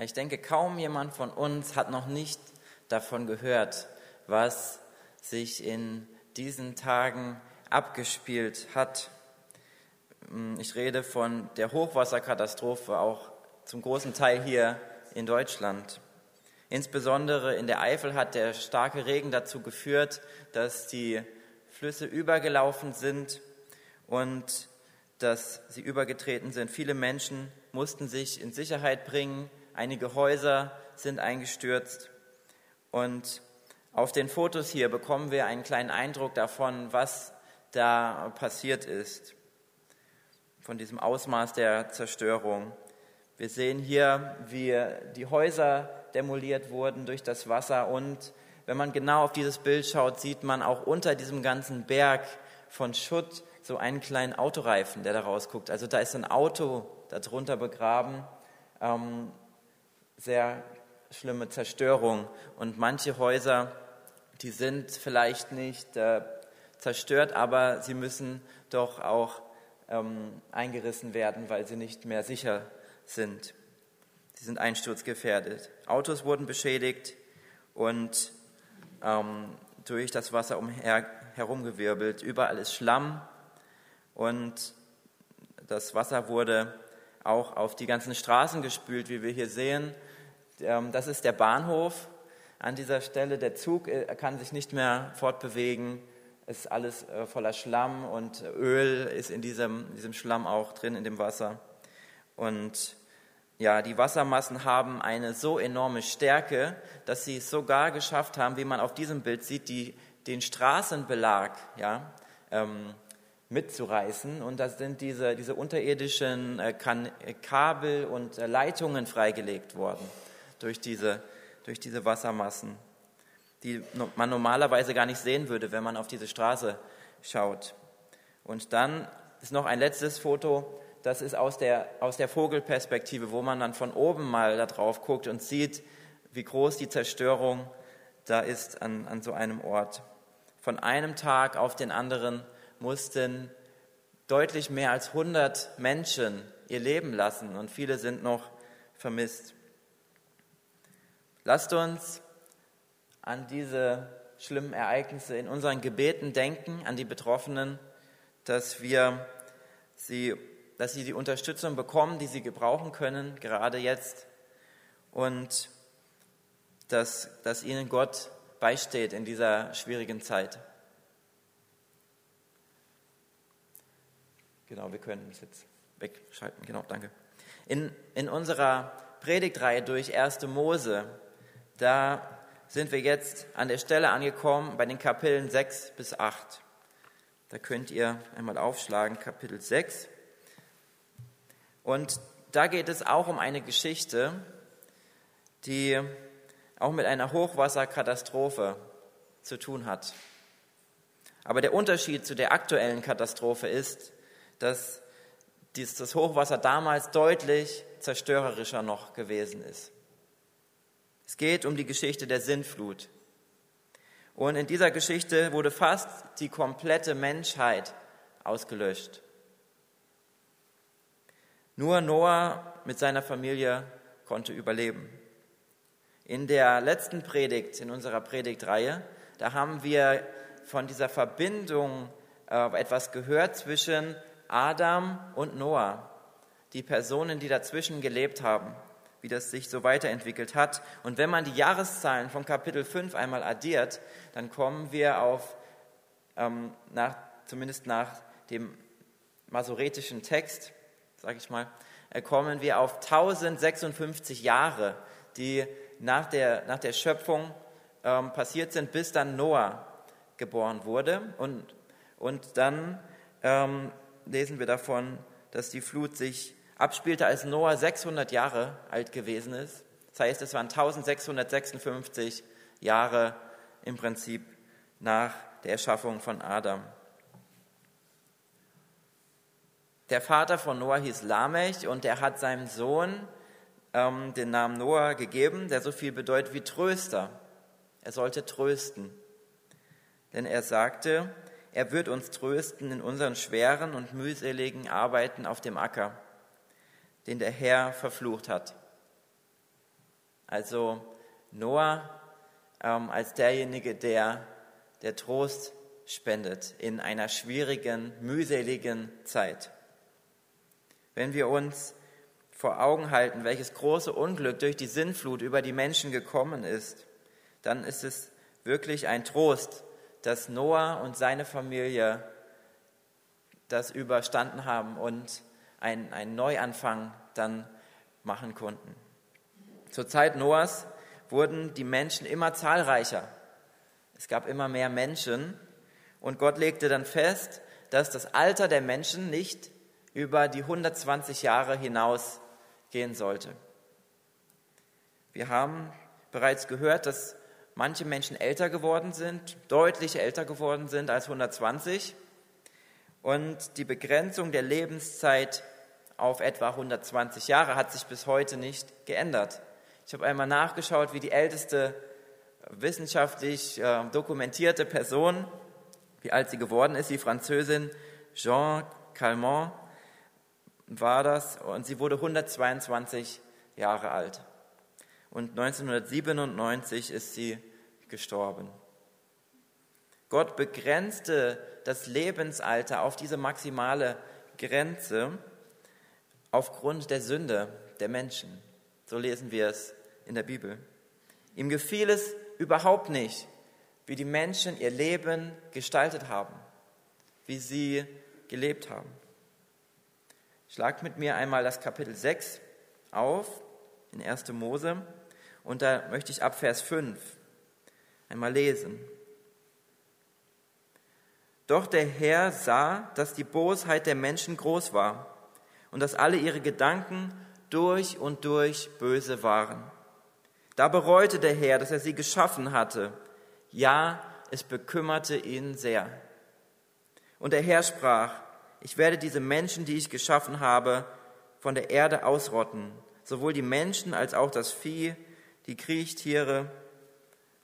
Ich denke, kaum jemand von uns hat noch nicht davon gehört, was sich in diesen Tagen abgespielt hat. Ich rede von der Hochwasserkatastrophe, auch zum großen Teil hier in Deutschland. Insbesondere in der Eifel hat der starke Regen dazu geführt, dass die Flüsse übergelaufen sind und dass sie übergetreten sind. Viele Menschen mussten sich in Sicherheit bringen, einige Häuser sind eingestürzt und auf den Fotos hier bekommen wir einen kleinen Eindruck davon, was da passiert ist, von diesem Ausmaß der Zerstörung. Wir sehen hier, wie die Häuser demoliert wurden durch das Wasser und wenn man genau auf dieses Bild schaut, sieht man auch unter diesem ganzen Berg von Schutt so einen kleinen Autoreifen, der da rausguckt. Also da ist ein Auto darunter begraben. Ähm, sehr schlimme Zerstörung. Und manche Häuser, die sind vielleicht nicht äh, zerstört, aber sie müssen doch auch ähm, eingerissen werden, weil sie nicht mehr sicher sind. Sie sind einsturzgefährdet. Autos wurden beschädigt und ähm, durch das Wasser umher, herumgewirbelt. Überall ist Schlamm und das Wasser wurde auch auf die ganzen Straßen gespült, wie wir hier sehen. Ähm, das ist der Bahnhof. An dieser Stelle, der Zug äh, kann sich nicht mehr fortbewegen. Es ist alles äh, voller Schlamm und Öl ist in diesem, diesem Schlamm auch drin, in dem Wasser. Und ja, die Wassermassen haben eine so enorme Stärke, dass sie es sogar geschafft haben, wie man auf diesem Bild sieht, die, den Straßenbelag ja, ähm, mitzureißen. Und da sind diese, diese unterirdischen äh, kan Kabel und äh, Leitungen freigelegt worden durch diese, durch diese Wassermassen, die man normalerweise gar nicht sehen würde, wenn man auf diese Straße schaut. Und dann ist noch ein letztes Foto das ist aus der, aus der Vogelperspektive, wo man dann von oben mal da drauf guckt und sieht, wie groß die Zerstörung da ist an, an so einem Ort. Von einem Tag auf den anderen mussten deutlich mehr als 100 Menschen ihr Leben lassen und viele sind noch vermisst. Lasst uns an diese schlimmen Ereignisse in unseren Gebeten denken, an die Betroffenen, dass wir sie dass sie die Unterstützung bekommen, die sie gebrauchen können, gerade jetzt. Und dass, dass ihnen Gott beisteht in dieser schwierigen Zeit. Genau, wir können es jetzt wegschalten. Genau, danke. In, in unserer Predigtreihe durch 1. Mose, da sind wir jetzt an der Stelle angekommen bei den Kapiteln 6 bis 8. Da könnt ihr einmal aufschlagen, Kapitel 6. Und da geht es auch um eine Geschichte, die auch mit einer Hochwasserkatastrophe zu tun hat. Aber der Unterschied zu der aktuellen Katastrophe ist, dass das Hochwasser damals deutlich zerstörerischer noch gewesen ist. Es geht um die Geschichte der Sintflut. Und in dieser Geschichte wurde fast die komplette Menschheit ausgelöscht. Nur Noah mit seiner Familie konnte überleben. In der letzten Predigt, in unserer Predigtreihe, da haben wir von dieser Verbindung äh, etwas gehört zwischen Adam und Noah, die Personen, die dazwischen gelebt haben, wie das sich so weiterentwickelt hat. Und wenn man die Jahreszahlen von Kapitel 5 einmal addiert, dann kommen wir auf, ähm, nach, zumindest nach dem masoretischen Text, sage ich mal, äh, kommen wir auf 1056 Jahre, die nach der, nach der Schöpfung ähm, passiert sind, bis dann Noah geboren wurde. Und, und dann ähm, lesen wir davon, dass die Flut sich abspielte, als Noah 600 Jahre alt gewesen ist. Das heißt, es waren 1656 Jahre im Prinzip nach der Erschaffung von Adam. Der Vater von Noah hieß Lamech und er hat seinem Sohn ähm, den Namen Noah gegeben, der so viel bedeutet wie Tröster. Er sollte trösten. Denn er sagte, er wird uns trösten in unseren schweren und mühseligen Arbeiten auf dem Acker, den der Herr verflucht hat. Also Noah ähm, als derjenige, der, der Trost spendet in einer schwierigen, mühseligen Zeit. Wenn wir uns vor Augen halten, welches große Unglück durch die Sinnflut über die Menschen gekommen ist, dann ist es wirklich ein Trost, dass Noah und seine Familie das überstanden haben und einen, einen Neuanfang dann machen konnten. Zur Zeit Noahs wurden die Menschen immer zahlreicher. Es gab immer mehr Menschen und Gott legte dann fest, dass das Alter der Menschen nicht über die 120 Jahre hinaus gehen sollte. Wir haben bereits gehört, dass manche Menschen älter geworden sind, deutlich älter geworden sind als 120 und die Begrenzung der Lebenszeit auf etwa 120 Jahre hat sich bis heute nicht geändert. Ich habe einmal nachgeschaut, wie die älteste wissenschaftlich äh, dokumentierte Person, wie alt sie geworden ist, die Französin Jean Calment war das und sie wurde 122 Jahre alt. Und 1997 ist sie gestorben. Gott begrenzte das Lebensalter auf diese maximale Grenze aufgrund der Sünde der Menschen. So lesen wir es in der Bibel. Ihm gefiel es überhaupt nicht, wie die Menschen ihr Leben gestaltet haben, wie sie gelebt haben. Schlagt mit mir einmal das Kapitel 6 auf in 1. Mose und da möchte ich ab Vers 5 einmal lesen. Doch der Herr sah, dass die Bosheit der Menschen groß war und dass alle ihre Gedanken durch und durch böse waren. Da bereute der Herr, dass er sie geschaffen hatte. Ja, es bekümmerte ihn sehr. Und der Herr sprach, ich werde diese Menschen, die ich geschaffen habe, von der Erde ausrotten, sowohl die Menschen als auch das Vieh, die Kriechtiere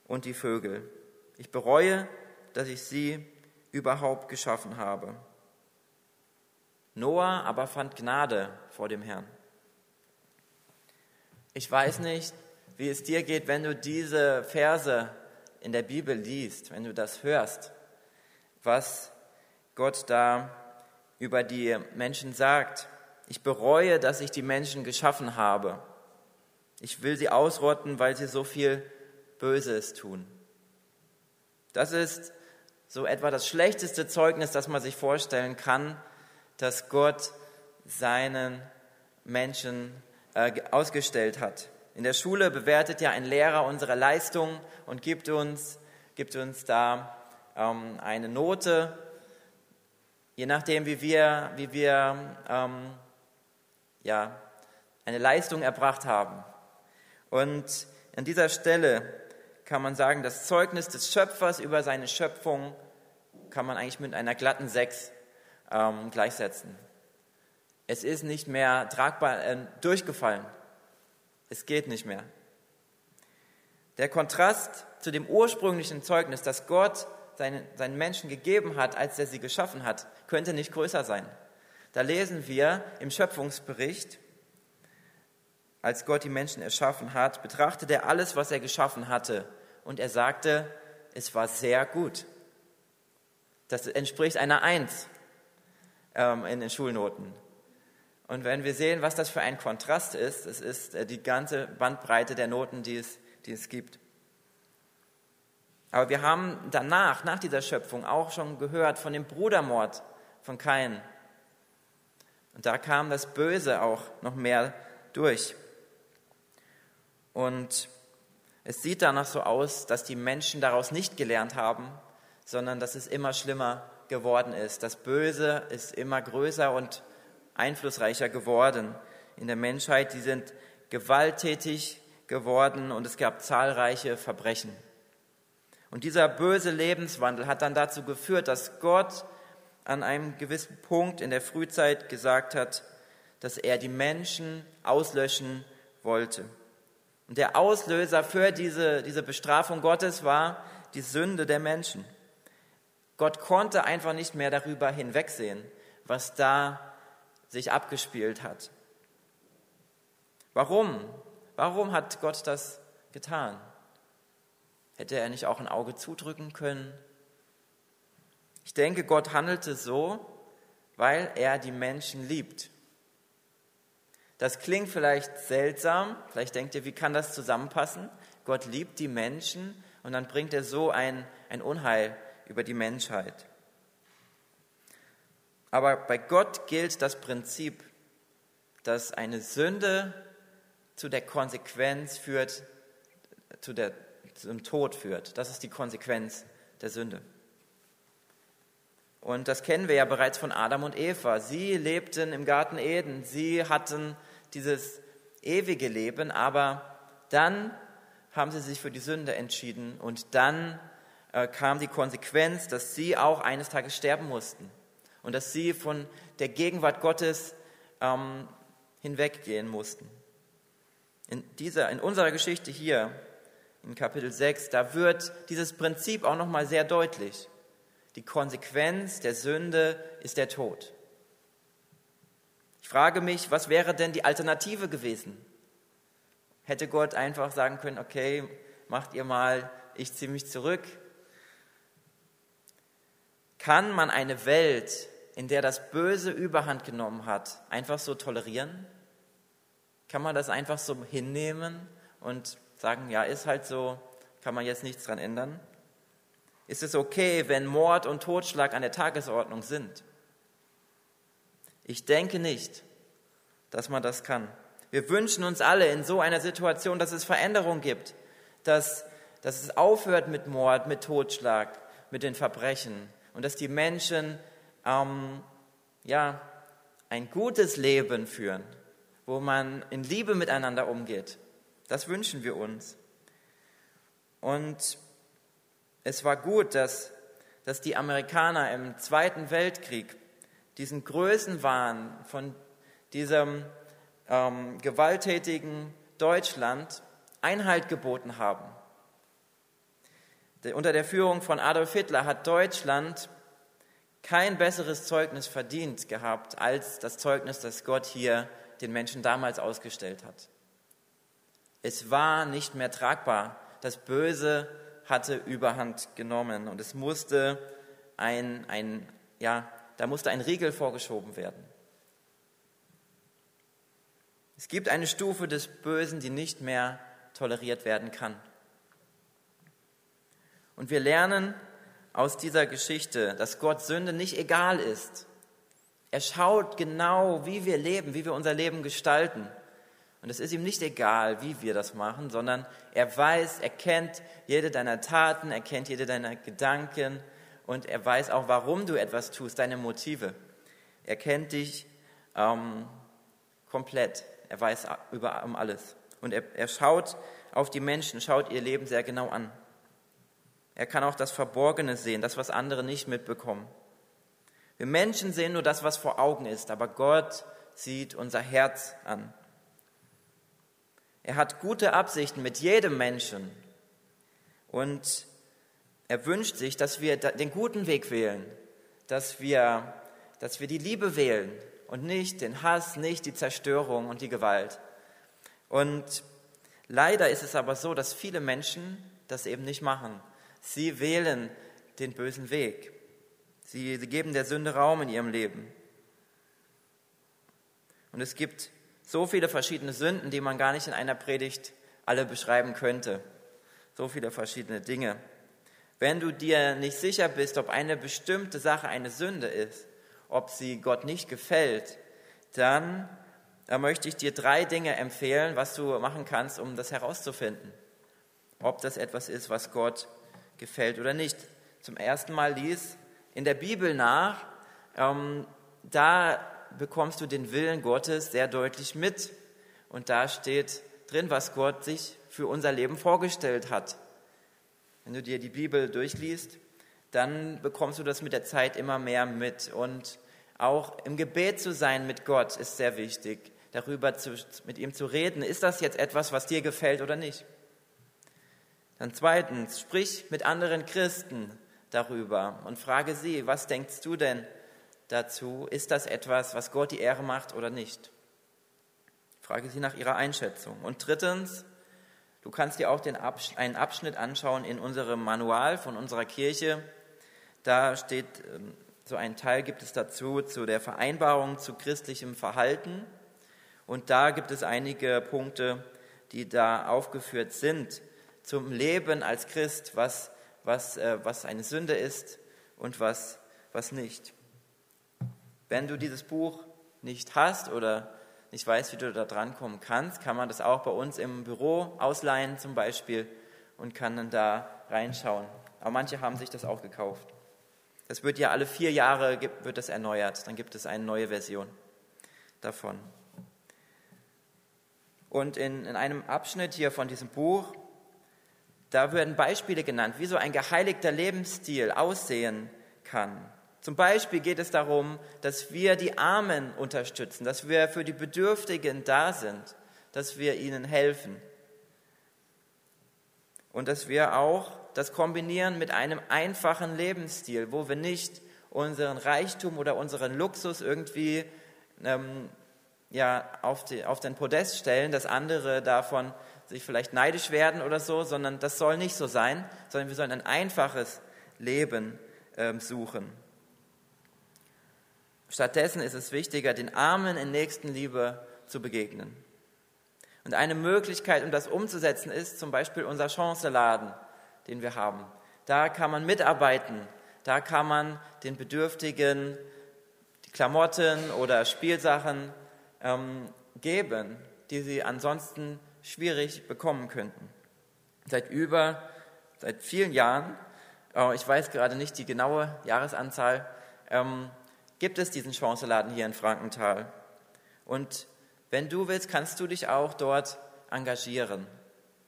und die Vögel. Ich bereue, dass ich sie überhaupt geschaffen habe. Noah aber fand Gnade vor dem Herrn. Ich weiß nicht, wie es dir geht, wenn du diese Verse in der Bibel liest, wenn du das hörst, was Gott da über die Menschen sagt. Ich bereue, dass ich die Menschen geschaffen habe. Ich will sie ausrotten, weil sie so viel Böses tun. Das ist so etwa das schlechteste Zeugnis, das man sich vorstellen kann, dass Gott seinen Menschen äh, ausgestellt hat. In der Schule bewertet ja ein Lehrer unsere Leistung und gibt uns, gibt uns da ähm, eine Note, je nachdem, wie wir, wie wir ähm, ja, eine Leistung erbracht haben. Und an dieser Stelle kann man sagen, das Zeugnis des Schöpfers über seine Schöpfung kann man eigentlich mit einer glatten Sechs ähm, gleichsetzen. Es ist nicht mehr tragbar äh, durchgefallen. Es geht nicht mehr. Der Kontrast zu dem ursprünglichen Zeugnis, das Gott seinen, seinen Menschen gegeben hat, als er sie geschaffen hat, könnte nicht größer sein. Da lesen wir im Schöpfungsbericht, als Gott die Menschen erschaffen hat, betrachtete er alles, was er geschaffen hatte. Und er sagte, es war sehr gut. Das entspricht einer Eins ähm, in den Schulnoten. Und wenn wir sehen, was das für ein Kontrast ist, es ist äh, die ganze Bandbreite der Noten, die es, die es gibt. Aber wir haben danach, nach dieser Schöpfung, auch schon gehört von dem Brudermord von Kain. Und da kam das Böse auch noch mehr durch. Und es sieht danach so aus, dass die Menschen daraus nicht gelernt haben, sondern dass es immer schlimmer geworden ist. Das Böse ist immer größer und einflussreicher geworden in der Menschheit. Die sind gewalttätig geworden und es gab zahlreiche Verbrechen. Und dieser böse Lebenswandel hat dann dazu geführt, dass Gott an einem gewissen Punkt in der Frühzeit gesagt hat, dass er die Menschen auslöschen wollte. Und der Auslöser für diese, diese Bestrafung Gottes war die Sünde der Menschen. Gott konnte einfach nicht mehr darüber hinwegsehen, was da sich abgespielt hat. Warum Warum hat Gott das getan? Hätte er nicht auch ein Auge zudrücken können? Ich denke, Gott handelte so, weil er die Menschen liebt. Das klingt vielleicht seltsam, vielleicht denkt ihr, wie kann das zusammenpassen? Gott liebt die Menschen und dann bringt er so ein, ein Unheil über die Menschheit. Aber bei Gott gilt das Prinzip, dass eine Sünde zu der Konsequenz führt, zu der, zum Tod führt. Das ist die Konsequenz der Sünde. Und das kennen wir ja bereits von Adam und Eva. Sie lebten im Garten Eden, sie hatten dieses ewige Leben, aber dann haben sie sich für die Sünde entschieden und dann äh, kam die Konsequenz, dass sie auch eines Tages sterben mussten und dass sie von der Gegenwart Gottes ähm, hinweggehen mussten. In, dieser, in unserer Geschichte hier, in Kapitel 6, da wird dieses Prinzip auch nochmal sehr deutlich. Die Konsequenz der Sünde ist der Tod. Ich frage mich, was wäre denn die Alternative gewesen? Hätte Gott einfach sagen können, okay, macht ihr mal, ich ziehe mich zurück. Kann man eine Welt, in der das Böse überhand genommen hat, einfach so tolerieren? Kann man das einfach so hinnehmen und sagen, ja, ist halt so, kann man jetzt nichts dran ändern? Ist es okay, wenn Mord und Totschlag an der Tagesordnung sind? Ich denke nicht, dass man das kann. Wir wünschen uns alle in so einer Situation, dass es Veränderung gibt, dass, dass es aufhört mit Mord, mit Totschlag, mit den Verbrechen und dass die Menschen ähm, ja, ein gutes Leben führen, wo man in Liebe miteinander umgeht. Das wünschen wir uns. Und es war gut, dass, dass die Amerikaner im Zweiten Weltkrieg diesen Größenwahn von diesem ähm, gewalttätigen Deutschland Einhalt geboten haben. Unter der Führung von Adolf Hitler hat Deutschland kein besseres Zeugnis verdient gehabt als das Zeugnis, das Gott hier den Menschen damals ausgestellt hat. Es war nicht mehr tragbar. Das Böse hatte Überhand genommen und es musste ein, ein ja, da musste ein Riegel vorgeschoben werden. Es gibt eine Stufe des Bösen, die nicht mehr toleriert werden kann. Und wir lernen aus dieser Geschichte, dass Gott Sünde nicht egal ist. Er schaut genau, wie wir leben, wie wir unser Leben gestalten. Und es ist ihm nicht egal, wie wir das machen, sondern er weiß, er kennt jede deiner Taten, er kennt jede deiner Gedanken und er weiß auch, warum du etwas tust, deine Motive. Er kennt dich ähm, komplett. Er weiß über um alles. Und er, er schaut auf die Menschen, schaut ihr Leben sehr genau an. Er kann auch das Verborgene sehen, das, was andere nicht mitbekommen. Wir Menschen sehen nur das, was vor Augen ist, aber Gott sieht unser Herz an. Er hat gute Absichten mit jedem Menschen. Und er wünscht sich, dass wir den guten Weg wählen, dass wir, dass wir die Liebe wählen und nicht den Hass, nicht die Zerstörung und die Gewalt. Und leider ist es aber so, dass viele Menschen das eben nicht machen. Sie wählen den bösen Weg. Sie, sie geben der Sünde Raum in ihrem Leben. Und es gibt so viele verschiedene Sünden, die man gar nicht in einer Predigt alle beschreiben könnte. So viele verschiedene Dinge. Wenn du dir nicht sicher bist, ob eine bestimmte Sache eine Sünde ist, ob sie Gott nicht gefällt, dann da möchte ich dir drei Dinge empfehlen, was du machen kannst, um das herauszufinden. Ob das etwas ist, was Gott gefällt oder nicht. Zum ersten Mal lies in der Bibel nach, ähm, da bekommst du den Willen Gottes sehr deutlich mit. Und da steht drin, was Gott sich für unser Leben vorgestellt hat. Wenn du dir die Bibel durchliest, dann bekommst du das mit der Zeit immer mehr mit. Und auch im Gebet zu sein mit Gott ist sehr wichtig, darüber zu, mit ihm zu reden. Ist das jetzt etwas, was dir gefällt oder nicht? Dann zweitens, sprich mit anderen Christen darüber und frage sie, was denkst du denn dazu? Ist das etwas, was Gott die Ehre macht oder nicht? frage sie nach ihrer Einschätzung. Und drittens, du kannst dir auch den Absch einen Abschnitt anschauen in unserem Manual von unserer Kirche. Da steht, ähm, so ein Teil gibt es dazu, zu der Vereinbarung zu christlichem Verhalten. Und da gibt es einige Punkte, die da aufgeführt sind zum Leben als Christ, was, was, äh, was eine Sünde ist und was, was nicht. Wenn du dieses Buch nicht hast oder nicht weißt, wie du da drankommen kannst, kann man das auch bei uns im Büro ausleihen zum Beispiel und kann dann da reinschauen. Aber manche haben sich das auch gekauft. Das wird ja alle vier Jahre wird das erneuert. Dann gibt es eine neue Version davon. Und in, in einem Abschnitt hier von diesem Buch, da werden Beispiele genannt, wie so ein geheiligter Lebensstil aussehen kann. Zum Beispiel geht es darum, dass wir die Armen unterstützen, dass wir für die Bedürftigen da sind, dass wir ihnen helfen. Und dass wir auch das kombinieren mit einem einfachen Lebensstil, wo wir nicht unseren Reichtum oder unseren Luxus irgendwie ähm, ja, auf, die, auf den Podest stellen, dass andere davon sich vielleicht neidisch werden oder so, sondern das soll nicht so sein, sondern wir sollen ein einfaches Leben ähm, suchen. Stattdessen ist es wichtiger, den Armen in Nächstenliebe zu begegnen. Und eine Möglichkeit, um das umzusetzen, ist zum Beispiel unser Chanceladen, den wir haben. Da kann man mitarbeiten, da kann man den Bedürftigen die Klamotten oder Spielsachen ähm, geben, die sie ansonsten schwierig bekommen könnten. Seit über, seit vielen Jahren, äh, ich weiß gerade nicht die genaue Jahresanzahl, ähm, gibt es diesen Chanceladen hier in Frankenthal. Und wenn du willst, kannst du dich auch dort engagieren,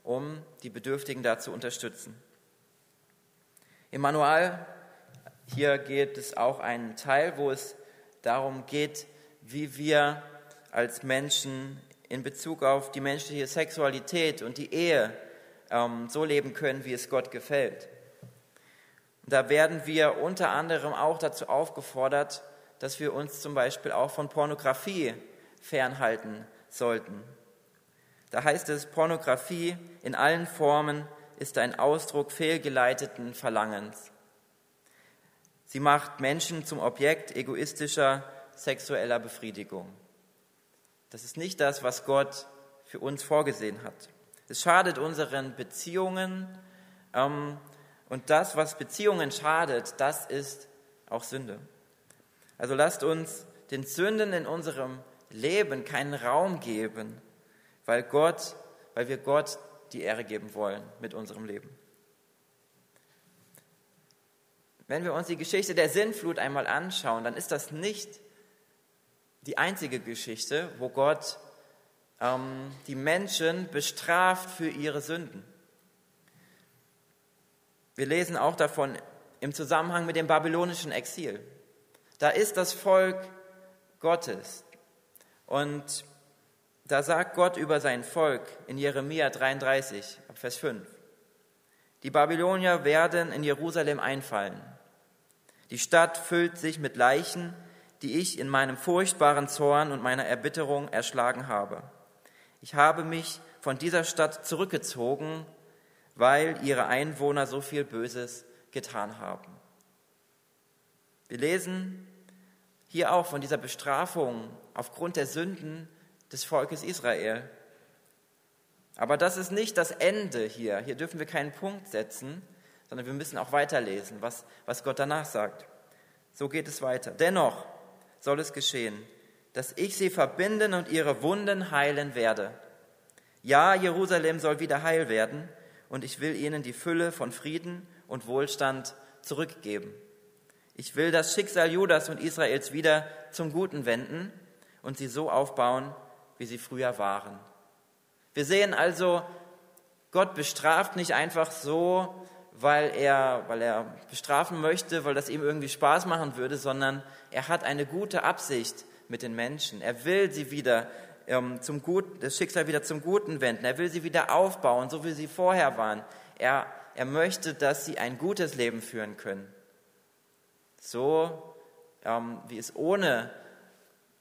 um die Bedürftigen da zu unterstützen. Im Manual hier geht es auch einen Teil, wo es darum geht, wie wir als Menschen in Bezug auf die menschliche Sexualität und die Ehe ähm, so leben können, wie es Gott gefällt. da werden wir unter anderem auch dazu aufgefordert, dass wir uns zum Beispiel auch von Pornografie fernhalten sollten. Da heißt es, Pornografie in allen Formen ist ein Ausdruck fehlgeleiteten Verlangens. Sie macht Menschen zum Objekt egoistischer sexueller Befriedigung. Das ist nicht das, was Gott für uns vorgesehen hat. Es schadet unseren Beziehungen ähm, und das, was Beziehungen schadet, das ist auch Sünde. Also lasst uns den Sünden in unserem Leben keinen Raum geben, weil Gott, weil wir Gott die Ehre geben wollen mit unserem Leben. Wenn wir uns die Geschichte der Sinnflut einmal anschauen, dann ist das nicht die einzige Geschichte, wo Gott ähm, die Menschen bestraft für ihre Sünden. Wir lesen auch davon im Zusammenhang mit dem babylonischen Exil. Da ist das Volk Gottes. Und da sagt Gott über sein Volk in Jeremia 33, Vers 5, die Babylonier werden in Jerusalem einfallen. Die Stadt füllt sich mit Leichen, die ich in meinem furchtbaren Zorn und meiner Erbitterung erschlagen habe. Ich habe mich von dieser Stadt zurückgezogen, weil ihre Einwohner so viel Böses getan haben. Wir lesen hier auch von dieser Bestrafung aufgrund der Sünden des Volkes Israel. Aber das ist nicht das Ende hier. Hier dürfen wir keinen Punkt setzen, sondern wir müssen auch weiterlesen, was, was Gott danach sagt. So geht es weiter. Dennoch soll es geschehen, dass ich sie verbinden und ihre Wunden heilen werde. Ja, Jerusalem soll wieder heil werden und ich will ihnen die Fülle von Frieden und Wohlstand zurückgeben. Ich will das Schicksal Judas und Israels wieder zum Guten wenden und sie so aufbauen, wie sie früher waren. Wir sehen also, Gott bestraft nicht einfach so, weil er, weil er bestrafen möchte, weil das ihm irgendwie Spaß machen würde, sondern er hat eine gute Absicht mit den Menschen. Er will sie wieder ähm, zum Gut, das Schicksal wieder zum Guten wenden. Er will sie wieder aufbauen, so wie sie vorher waren. Er, er möchte, dass sie ein gutes Leben führen können so ähm, wie es ohne,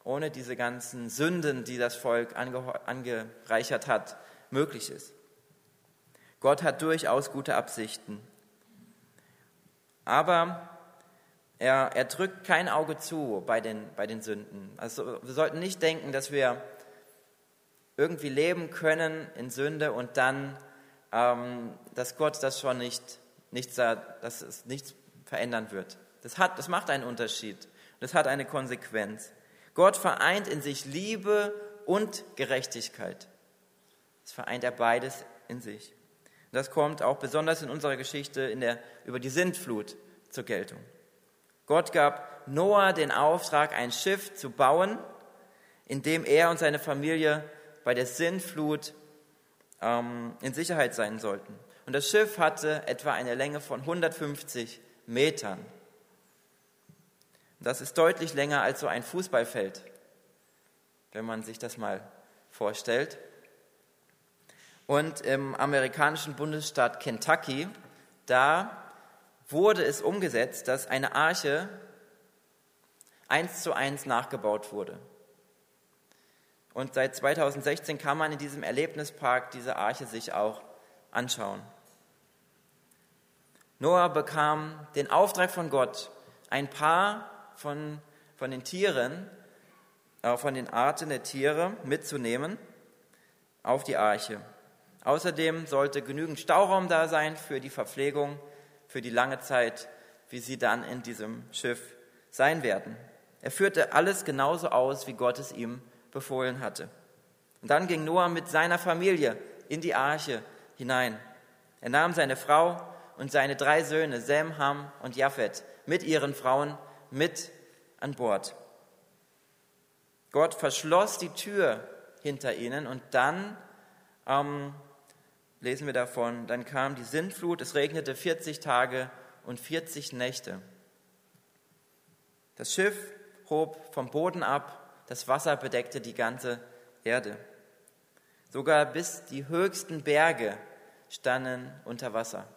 ohne diese ganzen Sünden, die das Volk angereichert hat, möglich ist. Gott hat durchaus gute Absichten. Aber er, er drückt kein Auge zu bei den, bei den Sünden. Also wir sollten nicht denken, dass wir irgendwie leben können in Sünde und dann, ähm, dass Gott das schon nicht, nichts, dass es nichts verändern wird. Das, hat, das macht einen Unterschied. Das hat eine Konsequenz. Gott vereint in sich Liebe und Gerechtigkeit. Das vereint er beides in sich. Das kommt auch besonders in unserer Geschichte in der, über die Sintflut zur Geltung. Gott gab Noah den Auftrag, ein Schiff zu bauen, in dem er und seine Familie bei der Sintflut ähm, in Sicherheit sein sollten. Und das Schiff hatte etwa eine Länge von 150 Metern. Das ist deutlich länger als so ein Fußballfeld, wenn man sich das mal vorstellt. Und im amerikanischen Bundesstaat Kentucky, da wurde es umgesetzt, dass eine Arche eins zu eins nachgebaut wurde. Und seit 2016 kann man in diesem Erlebnispark diese Arche sich auch anschauen. Noah bekam den Auftrag von Gott, ein paar von, von den Tieren, äh, von den Arten der Tiere mitzunehmen auf die Arche. Außerdem sollte genügend Stauraum da sein für die Verpflegung, für die lange Zeit, wie sie dann in diesem Schiff sein werden. Er führte alles genauso aus, wie Gott es ihm befohlen hatte. Und dann ging Noah mit seiner Familie in die Arche hinein. Er nahm seine Frau und seine drei Söhne, Sem, Ham und Japhet, mit ihren Frauen mit an Bord. Gott verschloss die Tür hinter ihnen und dann ähm, lesen wir davon, dann kam die Sintflut, es regnete 40 Tage und 40 Nächte. Das Schiff hob vom Boden ab, das Wasser bedeckte die ganze Erde. Sogar bis die höchsten Berge standen unter Wasser.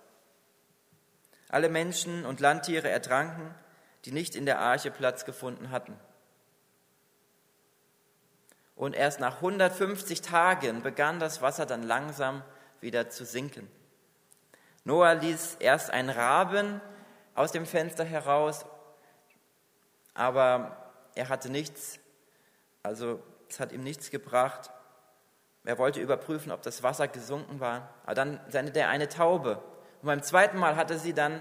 Alle Menschen und Landtiere ertranken, die nicht in der Arche Platz gefunden hatten. Und erst nach 150 Tagen begann das Wasser dann langsam wieder zu sinken. Noah ließ erst einen Raben aus dem Fenster heraus, aber er hatte nichts, also es hat ihm nichts gebracht. Er wollte überprüfen, ob das Wasser gesunken war. Aber dann sendete er eine Taube. Und beim zweiten Mal hatte sie dann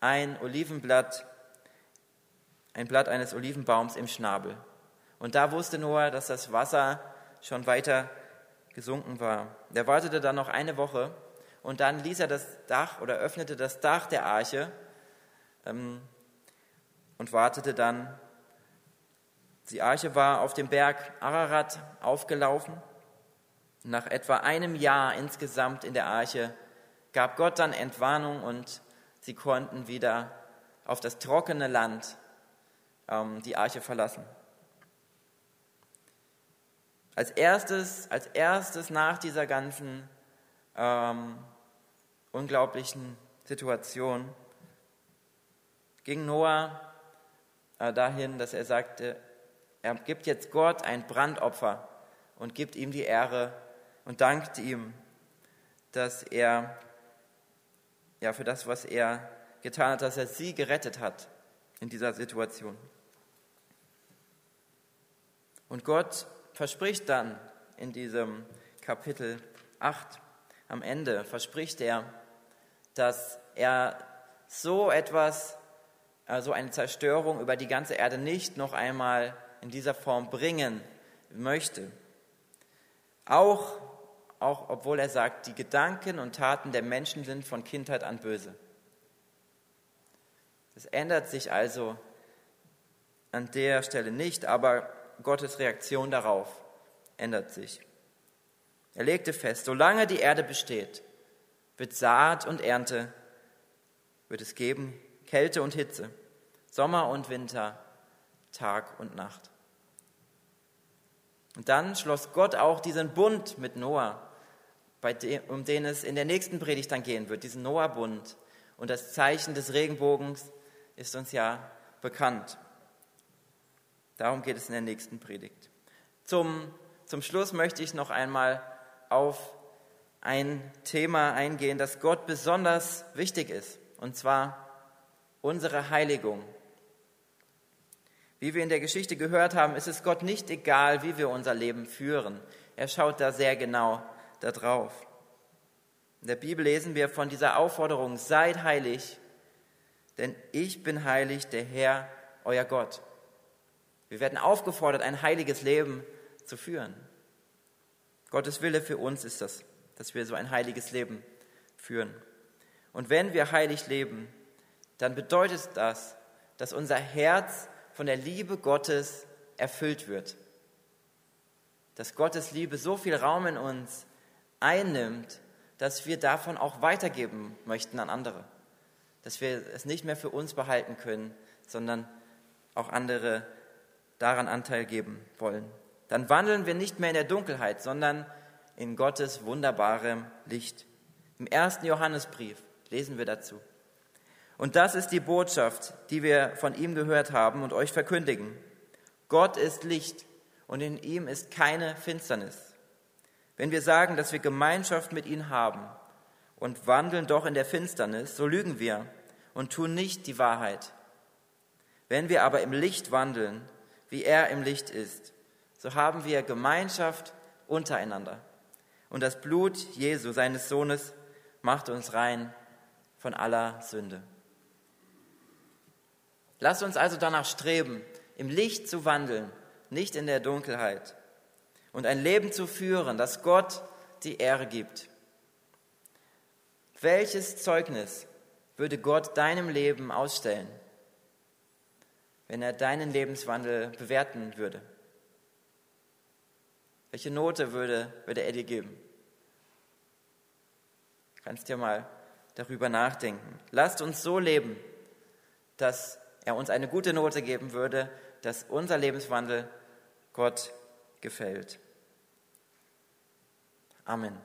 ein Olivenblatt, ein Blatt eines Olivenbaums im Schnabel. Und da wusste Noah, dass das Wasser schon weiter gesunken war. Er wartete dann noch eine Woche und dann ließ er das Dach oder öffnete das Dach der Arche ähm, und wartete dann. Die Arche war auf dem Berg Ararat aufgelaufen. Nach etwa einem Jahr insgesamt in der Arche gab Gott dann Entwarnung und sie konnten wieder auf das trockene Land die Arche verlassen. Als erstes, als erstes nach dieser ganzen ähm, unglaublichen Situation ging Noah äh, dahin, dass er sagte, er gibt jetzt Gott ein Brandopfer und gibt ihm die Ehre und dankt ihm, dass er ja für das, was er getan hat, dass er sie gerettet hat in dieser Situation. Und Gott verspricht dann in diesem Kapitel 8 am Ende, verspricht er, dass er so etwas, also eine Zerstörung über die ganze Erde nicht noch einmal in dieser Form bringen möchte. Auch, auch obwohl er sagt, die Gedanken und Taten der Menschen sind von Kindheit an böse. Es ändert sich also an der Stelle nicht, aber Gottes Reaktion darauf ändert sich. Er legte fest, solange die Erde besteht, wird Saat und Ernte, wird es geben, Kälte und Hitze, Sommer und Winter, Tag und Nacht. Und dann schloss Gott auch diesen Bund mit Noah, dem, um den es in der nächsten Predigt dann gehen wird, diesen Noah-Bund. Und das Zeichen des Regenbogens ist uns ja bekannt. Darum geht es in der nächsten Predigt. Zum, zum Schluss möchte ich noch einmal auf ein Thema eingehen, das Gott besonders wichtig ist, und zwar unsere Heiligung. Wie wir in der Geschichte gehört haben, ist es Gott nicht egal, wie wir unser Leben führen. Er schaut da sehr genau darauf. In der Bibel lesen wir von dieser Aufforderung, seid heilig, denn ich bin heilig, der Herr, euer Gott. Wir werden aufgefordert, ein heiliges Leben zu führen. Gottes Wille für uns ist das, dass wir so ein heiliges Leben führen. Und wenn wir heilig leben, dann bedeutet das, dass unser Herz von der Liebe Gottes erfüllt wird. Dass Gottes Liebe so viel Raum in uns einnimmt, dass wir davon auch weitergeben möchten an andere. Dass wir es nicht mehr für uns behalten können, sondern auch andere daran Anteil geben wollen. Dann wandeln wir nicht mehr in der Dunkelheit, sondern in Gottes wunderbarem Licht. Im ersten Johannesbrief lesen wir dazu. Und das ist die Botschaft, die wir von ihm gehört haben und euch verkündigen. Gott ist Licht und in ihm ist keine Finsternis. Wenn wir sagen, dass wir Gemeinschaft mit ihm haben und wandeln doch in der Finsternis, so lügen wir und tun nicht die Wahrheit. Wenn wir aber im Licht wandeln, wie er im Licht ist, so haben wir Gemeinschaft untereinander. Und das Blut Jesu, seines Sohnes, macht uns rein von aller Sünde. Lasst uns also danach streben, im Licht zu wandeln, nicht in der Dunkelheit, und ein Leben zu führen, das Gott die Ehre gibt. Welches Zeugnis würde Gott deinem Leben ausstellen, wenn er deinen Lebenswandel bewerten würde? Welche Note würde, würde er dir geben? Du kannst dir mal darüber nachdenken. Lasst uns so leben, dass er uns eine gute Note geben würde, dass unser Lebenswandel Gott gefällt. Amen.